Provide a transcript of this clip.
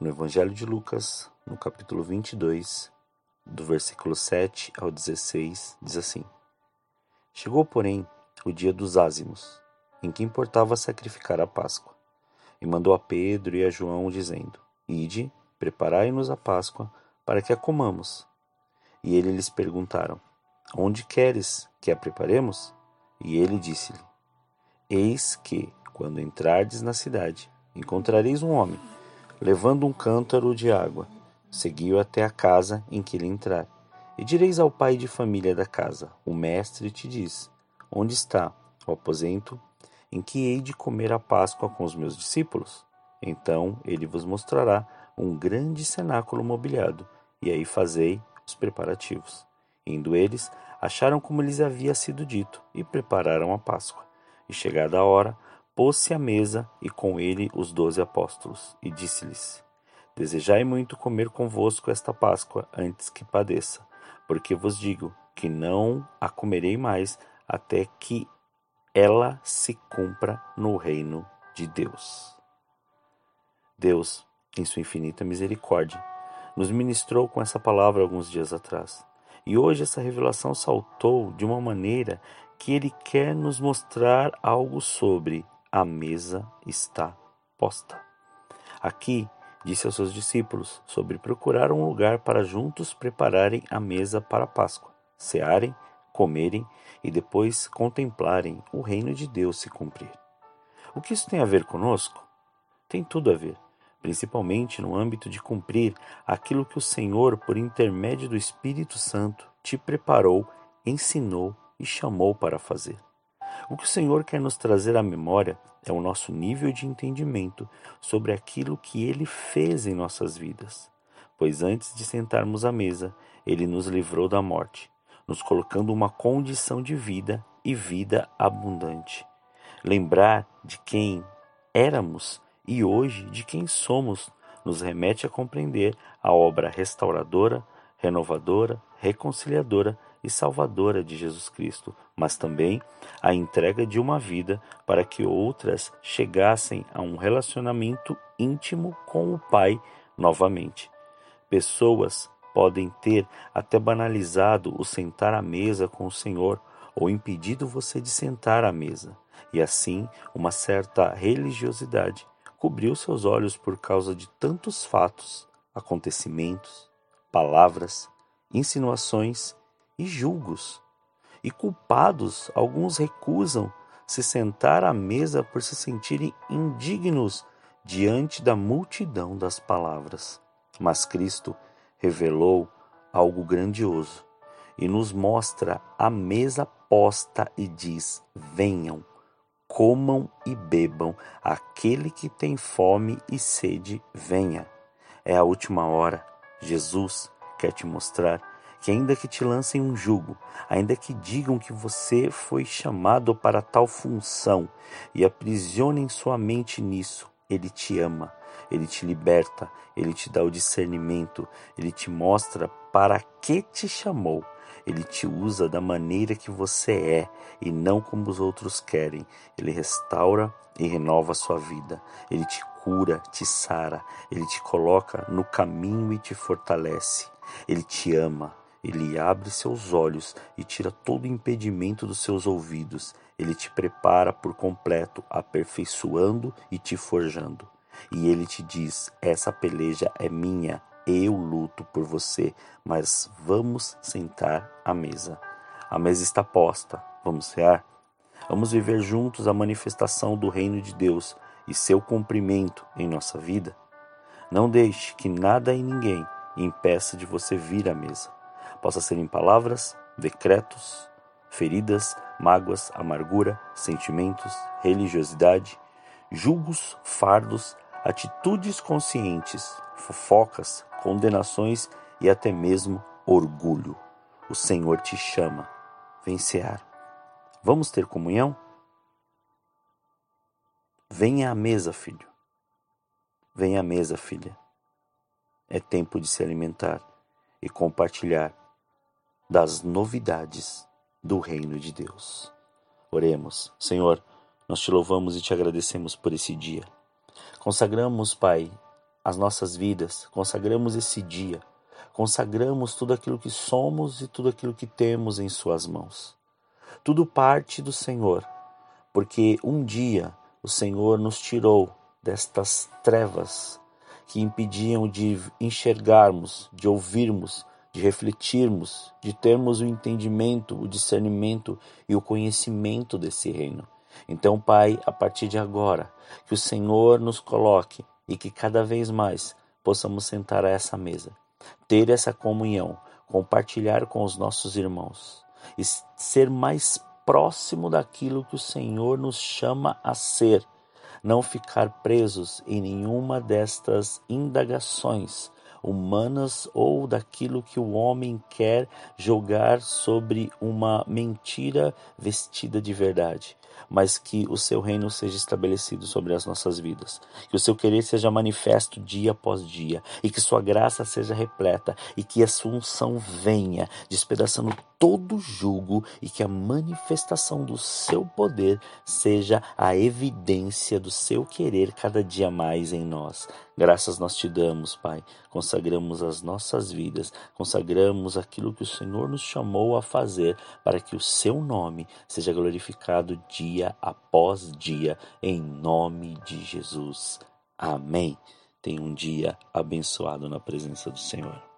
No Evangelho de Lucas, no capítulo 22, do versículo 7 ao 16, diz assim: Chegou, porém, o dia dos ázimos, em que importava sacrificar a Páscoa, e mandou a Pedro e a João, dizendo: Ide, preparai-nos a Páscoa, para que a comamos. E eles lhes perguntaram: Onde queres que a preparemos? E ele disse-lhe: Eis que, quando entrardes na cidade, encontrareis um homem, levando um cântaro de água. Segui-o até a casa em que ele entrar. E direis ao pai de família da casa: O mestre te diz: Onde está o aposento em que hei de comer a Páscoa com os meus discípulos? Então ele vos mostrará um grande cenáculo mobiliado, e aí fazei os preparativos. Indo eles, acharam como lhes havia sido dito, e prepararam a Páscoa. E chegada a hora, pôs-se à mesa e com ele os doze apóstolos, e disse-lhes: Desejai muito comer convosco esta Páscoa antes que padeça, porque vos digo que não a comerei mais até que ela se cumpra no reino de Deus. Deus, em sua infinita misericórdia, nos ministrou com essa palavra alguns dias atrás. E hoje essa revelação saltou de uma maneira que ele quer nos mostrar algo sobre a mesa está posta. Aqui disse aos seus discípulos sobre procurar um lugar para juntos prepararem a mesa para a Páscoa, cearem, comerem e depois contemplarem o reino de Deus se cumprir. O que isso tem a ver conosco? Tem tudo a ver, principalmente no âmbito de cumprir aquilo que o Senhor, por intermédio do Espírito Santo, te preparou, ensinou e chamou para fazer. O que o Senhor quer nos trazer à memória é o nosso nível de entendimento sobre aquilo que Ele fez em nossas vidas. Pois antes de sentarmos à mesa, Ele nos livrou da morte, nos colocando uma condição de vida e vida abundante. Lembrar de quem éramos e hoje de quem somos nos remete a compreender a obra restauradora, renovadora, reconciliadora e salvadora de Jesus Cristo, mas também a entrega de uma vida para que outras chegassem a um relacionamento íntimo com o Pai novamente. Pessoas podem ter até banalizado o sentar à mesa com o Senhor ou impedido você de sentar à mesa, e assim uma certa religiosidade cobriu seus olhos por causa de tantos fatos, acontecimentos, palavras, insinuações e julgos. E culpados, alguns recusam se sentar à mesa por se sentirem indignos diante da multidão das palavras. Mas Cristo revelou algo grandioso e nos mostra a mesa posta e diz: Venham, comam e bebam, aquele que tem fome e sede, venha. É a última hora. Jesus quer te mostrar que ainda que te lancem um jugo, ainda que digam que você foi chamado para tal função e aprisionem sua mente nisso, ele te ama, ele te liberta, ele te dá o discernimento, ele te mostra para que te chamou. Ele te usa da maneira que você é e não como os outros querem. Ele restaura e renova a sua vida. Ele te cura, te sara, ele te coloca no caminho e te fortalece. Ele te ama, ele abre seus olhos e tira todo impedimento dos seus ouvidos. Ele te prepara por completo, aperfeiçoando e te forjando. E ele te diz: Essa peleja é minha, eu luto por você, mas vamos sentar à mesa. A mesa está posta, vamos cear? Vamos viver juntos a manifestação do reino de Deus e seu cumprimento em nossa vida? Não deixe que nada e ninguém impeça de você vir à mesa possa ser em palavras, decretos, feridas, mágoas, amargura, sentimentos, religiosidade, julgos, fardos, atitudes conscientes, fofocas, condenações e até mesmo orgulho. O Senhor te chama. Vencear. Vamos ter comunhão? Venha à mesa, filho. Venha à mesa, filha. É tempo de se alimentar e compartilhar das novidades do reino de Deus. Oremos. Senhor, nós te louvamos e te agradecemos por esse dia. Consagramos, Pai, as nossas vidas, consagramos esse dia, consagramos tudo aquilo que somos e tudo aquilo que temos em Suas mãos. Tudo parte do Senhor, porque um dia o Senhor nos tirou destas trevas que impediam de enxergarmos, de ouvirmos, de refletirmos, de termos o entendimento, o discernimento e o conhecimento desse reino. Então, Pai, a partir de agora, que o Senhor nos coloque e que cada vez mais possamos sentar a essa mesa, ter essa comunhão, compartilhar com os nossos irmãos e ser mais próximo daquilo que o Senhor nos chama a ser, não ficar presos em nenhuma destas indagações humanas ou daquilo que o homem quer jogar sobre uma mentira vestida de verdade mas que o seu reino seja estabelecido sobre as nossas vidas. Que o seu querer seja manifesto dia após dia e que sua graça seja repleta e que a sua unção venha, despedaçando todo jugo e que a manifestação do seu poder seja a evidência do seu querer cada dia mais em nós. Graças nós te damos, Pai. Consagramos as nossas vidas, consagramos aquilo que o Senhor nos chamou a fazer para que o seu nome seja glorificado dia após dia, em nome de Jesus. Amém. Tenha um dia abençoado na presença do Senhor.